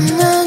No.